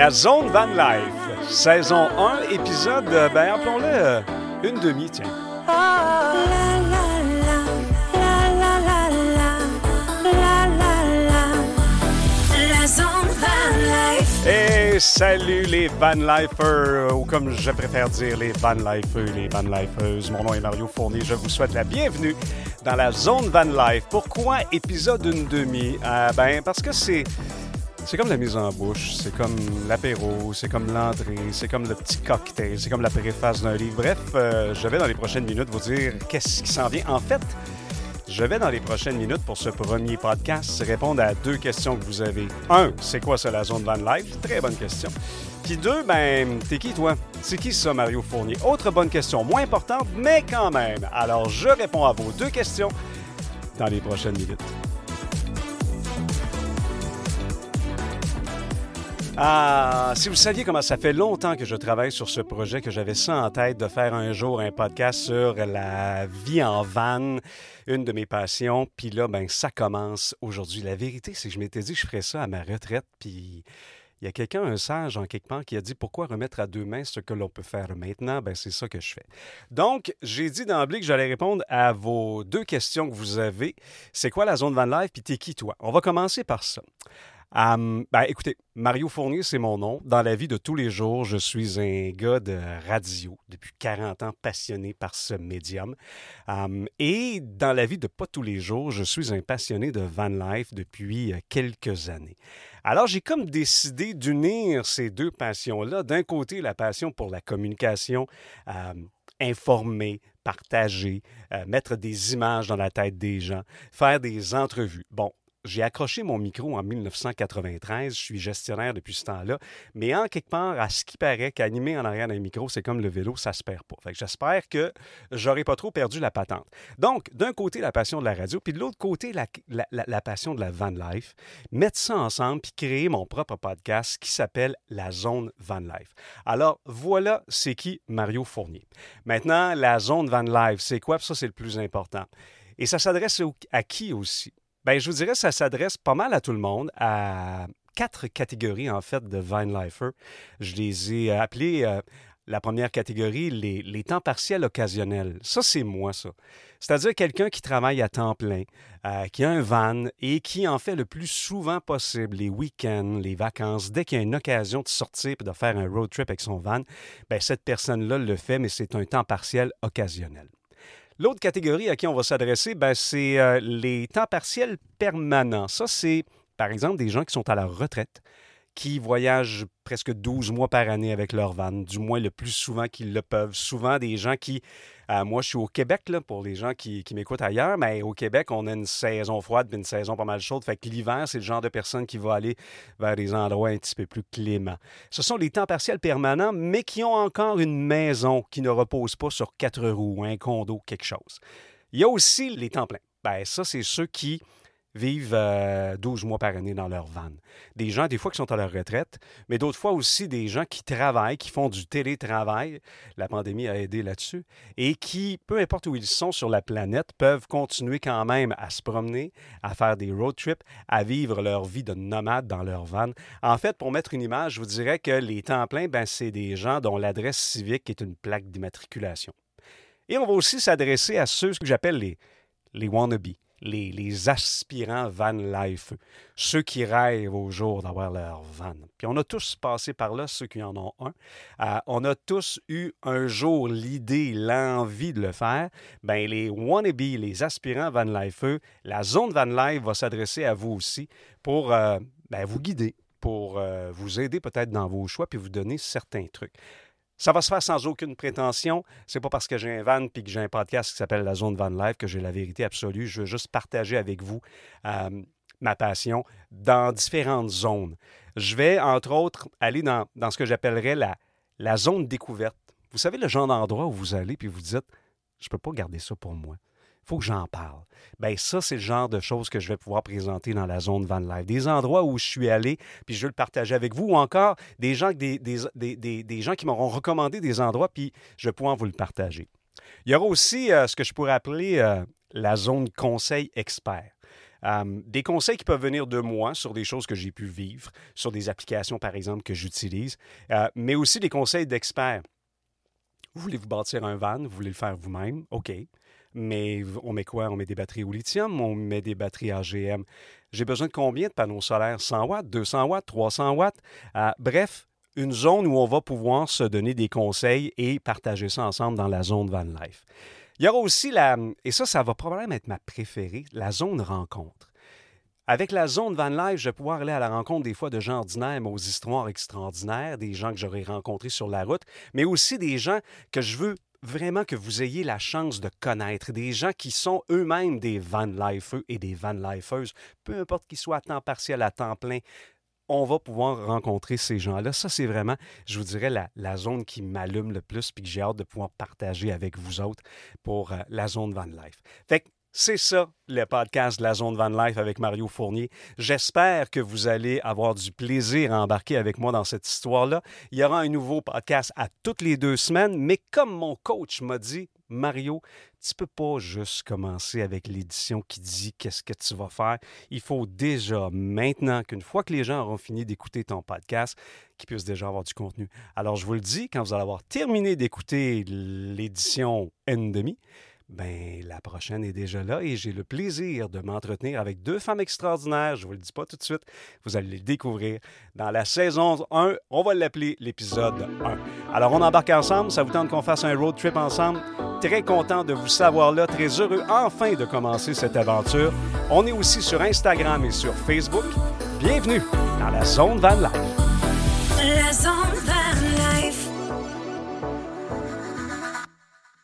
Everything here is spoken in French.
La Zone Van Life, saison 1, épisode, euh, ben appelons-le euh, une demi, tiens. Et salut les Van Lifers, ou comme je préfère dire les Van Lifers, les Van Lifers. Mon nom est Mario Fournier, je vous souhaite la bienvenue dans la Zone Van Life. Pourquoi épisode une demi? Euh, ben parce que c'est... C'est comme la mise en bouche, c'est comme l'apéro, c'est comme l'entrée, c'est comme le petit cocktail, c'est comme la préface d'un livre. Bref, euh, je vais dans les prochaines minutes vous dire qu'est-ce qui s'en vient. En fait, je vais dans les prochaines minutes pour ce premier podcast répondre à deux questions que vous avez. Un, c'est quoi ça la zone Van Life? Très bonne question. Puis deux, ben, t'es qui toi? C'est qui ça, Mario Fournier? Autre bonne question, moins importante, mais quand même. Alors, je réponds à vos deux questions dans les prochaines minutes. Ah, si vous saviez comment ça fait longtemps que je travaille sur ce projet, que j'avais ça en tête de faire un jour un podcast sur la vie en van, une de mes passions, puis là, ben ça commence aujourd'hui. La vérité, c'est que je m'étais dit que je ferais ça à ma retraite, puis il y a quelqu'un, un sage en quelque part, qui a dit pourquoi remettre à deux mains ce que l'on peut faire maintenant? Ben, c'est ça que je fais. Donc, j'ai dit d'emblée que j'allais répondre à vos deux questions que vous avez. C'est quoi la zone Van Life, puis t'es qui toi? On va commencer par ça. Um, ben, écoutez, Mario Fournier, c'est mon nom. Dans la vie de tous les jours, je suis un gars de radio depuis 40 ans, passionné par ce médium. Um, et dans la vie de pas tous les jours, je suis un passionné de van life depuis quelques années. Alors, j'ai comme décidé d'unir ces deux passions-là. D'un côté, la passion pour la communication, informer, partager, euh, mettre des images dans la tête des gens, faire des entrevues. Bon, j'ai accroché mon micro en 1993. Je suis gestionnaire depuis ce temps-là. Mais en quelque part, à ce qui paraît qu'animer en arrière d'un micro, c'est comme le vélo, ça se perd pas. Fait que j'espère que j'aurai pas trop perdu la patente. Donc, d'un côté, la passion de la radio, puis de l'autre côté, la, la, la, passion de la van life. Mettre ça ensemble, puis créer mon propre podcast qui s'appelle La Zone Van Life. Alors, voilà, c'est qui Mario Fournier. Maintenant, la Zone Van Life, c'est quoi? Ça, c'est le plus important. Et ça s'adresse à qui aussi? Bien, je vous dirais, ça s'adresse pas mal à tout le monde, à quatre catégories, en fait, de Vine Lifer. Je les ai appelées, euh, la première catégorie, les, les, temps partiels occasionnels. Ça, c'est moi, ça. C'est-à-dire quelqu'un qui travaille à temps plein, euh, qui a un van et qui en fait le plus souvent possible les week-ends, les vacances. Dès qu'il y a une occasion de sortir et de faire un road trip avec son van, bien, cette personne-là le fait, mais c'est un temps partiel occasionnel. L'autre catégorie à qui on va s'adresser, ben, c'est euh, les temps partiels permanents. Ça, c'est, par exemple, des gens qui sont à la retraite, qui voyagent presque 12 mois par année avec leur van, du moins le plus souvent qu'ils le peuvent. Souvent des gens qui... Euh, moi, je suis au Québec, pour les gens qui, m'écoutent ailleurs, mais au Québec, on a une saison froide et une saison pas mal chaude. Fait que l'hiver, c'est le genre de personne qui va aller vers des endroits un petit peu plus cléments. Ce sont les temps partiels permanents, mais qui ont encore une maison qui ne repose pas sur quatre roues, un condo, quelque chose. Il y a aussi les temps pleins. Ben, ça, c'est ceux qui vivent 12 mois par année dans leur van. Des gens, des fois, qui sont à leur retraite, mais d'autres fois aussi des gens qui travaillent, qui font du télétravail. La pandémie a aidé là-dessus. Et qui, peu importe où ils sont sur la planète, peuvent continuer quand même à se promener, à faire des road trips, à vivre leur vie de nomade dans leur van. En fait, pour mettre une image, je vous dirais que les temps pleins, ben, c'est des gens dont l'adresse civique est une plaque d'immatriculation. Et on va aussi s'adresser à ceux que j'appelle les, les wannabes les, aspirants van life, ceux qui rêvent au jour d'avoir leur van. Puis on a tous passé par là, ceux qui en ont un. Euh, on a tous eu un jour l'idée, l'envie de le faire. Ben les wannabes, les aspirants van life, la zone van life va s'adresser à vous aussi pour euh, ben, vous guider, pour euh, vous aider peut-être dans vos choix puis vous donner certains trucs. Ça va se faire sans aucune prétention. C'est pas parce que j'ai un van puis que j'ai un podcast qui s'appelle La Zone Van Life que j'ai la vérité absolue. Je veux juste partager avec vous euh, ma passion dans différentes zones. Je vais, entre autres, aller dans, ce que j'appellerais la, la zone découverte. Vous savez, le genre d'endroit où vous allez puis vous dites, je peux pas garder ça pour moi faut que j'en parle. Bien, ça, c'est le genre de choses que je vais pouvoir présenter dans la zone Van Life. Des endroits où je suis allé, puis je veux le partager avec vous, ou encore des gens, qui m'auront recommandé des endroits, puis je vais pouvoir vous le partager. Il y aura aussi euh, ce que je pourrais appeler euh, la zone conseil expert. Euh, des conseils qui peuvent venir de moi sur des choses que j'ai pu vivre, sur des applications, par exemple, que j'utilise, euh, mais aussi des conseils d'experts. Vous voulez vous bâtir un van, vous voulez le faire vous-même, OK. Mais on met quoi? On met des batteries au lithium, on met des batteries AGM. J'ai besoin de combien de panneaux solaires? 100 watts, 200 watts, 300 watts? Euh, bref, une zone où on va pouvoir se donner des conseils et partager ça ensemble dans la zone Van Life. Il y aura aussi la, et ça, ça va probablement être ma préférée, la zone rencontre. Avec la zone Van Life, je vais pouvoir aller à la rencontre des fois de gens ordinaires, mais aux histoires extraordinaires, des gens que j'aurais rencontrés sur la route, mais aussi des gens que je veux vraiment que vous ayez la chance de connaître, des gens qui sont eux-mêmes des Van Lifers et des Van Lifeuses, peu importe qu'ils soient à temps partiel, à temps plein, on va pouvoir rencontrer ces gens-là. Ça, c'est vraiment, je vous dirais, la, zone qui m'allume le plus puis que j'ai hâte de pouvoir partager avec vous autres pour euh, la zone Van Life. Fait que c'est ça, le podcast de la Zone Van Life avec Mario Fournier. J'espère que vous allez avoir du plaisir à embarquer avec moi dans cette histoire-là. Il y aura un nouveau podcast à toutes les deux semaines, mais comme mon coach m'a dit, Mario, tu peux pas juste commencer avec l'édition qui dit qu'est-ce que tu vas faire. Il faut déjà maintenant qu'une fois que les gens auront fini d'écouter ton podcast, qu'ils puissent déjà avoir du contenu. Alors je vous le dis, quand vous allez avoir terminé d'écouter l'édition N ben, la prochaine est déjà là et j'ai le plaisir de m'entretenir avec deux femmes extraordinaires. Je ne vous le dis pas tout de suite, vous allez les découvrir dans la saison 1. On va l'appeler l'épisode 1. Alors, on embarque ensemble. Ça vous tente qu'on fasse un road trip ensemble? Très content de vous savoir là, très heureux enfin de commencer cette aventure. On est aussi sur Instagram et sur Facebook. Bienvenue dans la Zone Van Life. La zone